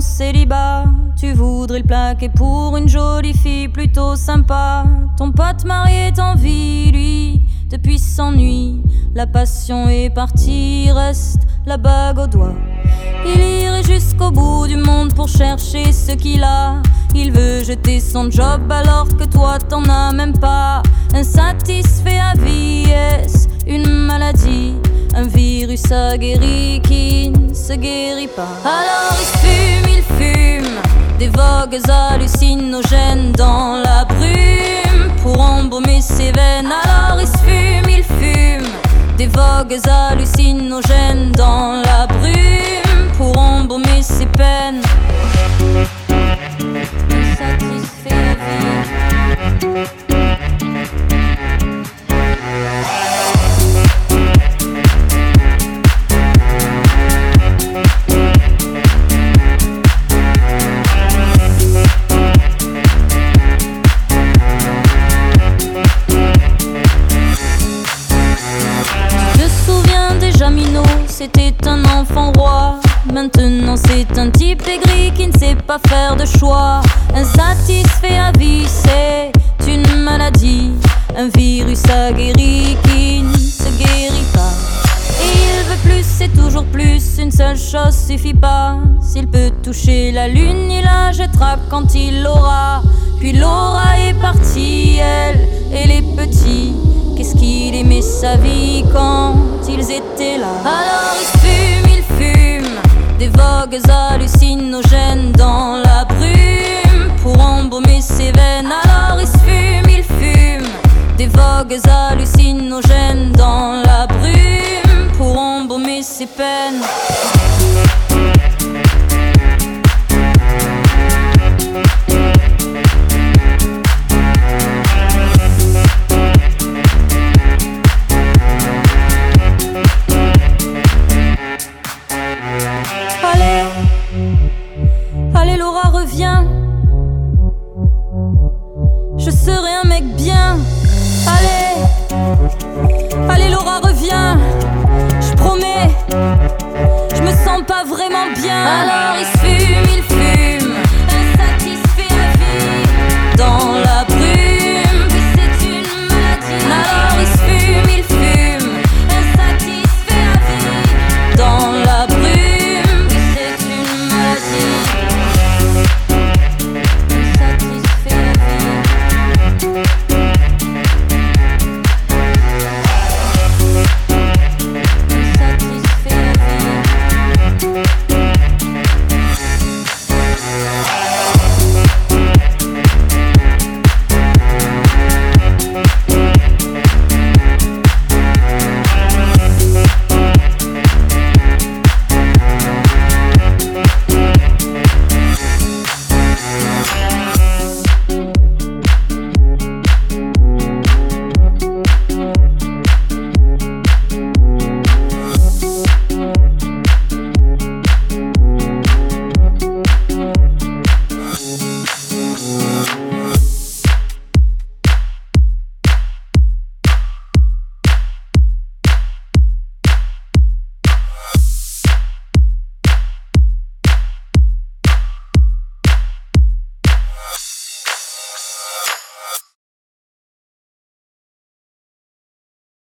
célibat. Tu voudrais le plaquer pour une jolie fille plutôt sympa. Ton pote marié t'envie, lui, depuis s'ennuie. La passion est partie, reste la bague au doigt. Il irait jusqu'au bout du monde pour chercher ce qu'il a. Il veut jeter son job alors que toi t'en as même pas. Insatisfait à vie, est une maladie? Un virus aguerri qui ne se guérit pas. Alors il fume, il fume des vogues hallucinogènes dans la brume pour embaumer ses veines. Alors il fume, il fume des vogues hallucinogènes dans la brume pour embaumer ses peines. Maintenant c'est un type aigri qui ne sait pas faire de choix. Insatisfait à vie, c'est une maladie. Un virus aguerri qui ne se guérit pas. Il veut plus, c'est toujours plus. Une seule chose suffit pas. S'il peut toucher la lune, il la jettera quand il l'aura. Puis Laura est partie, elle et les petits. Qu'est-ce qu'il aimait sa vie quand ils étaient là? Alors il fume des vogues hallucinogènes dans la brume pour embaumer ses veines. Alors il fume, il fume des vogues hallucinogènes dans la brume pour embaumer ses peines. je serai un mec bien. Allez, allez Laura, reviens. Je promets, je me sens pas vraiment bien.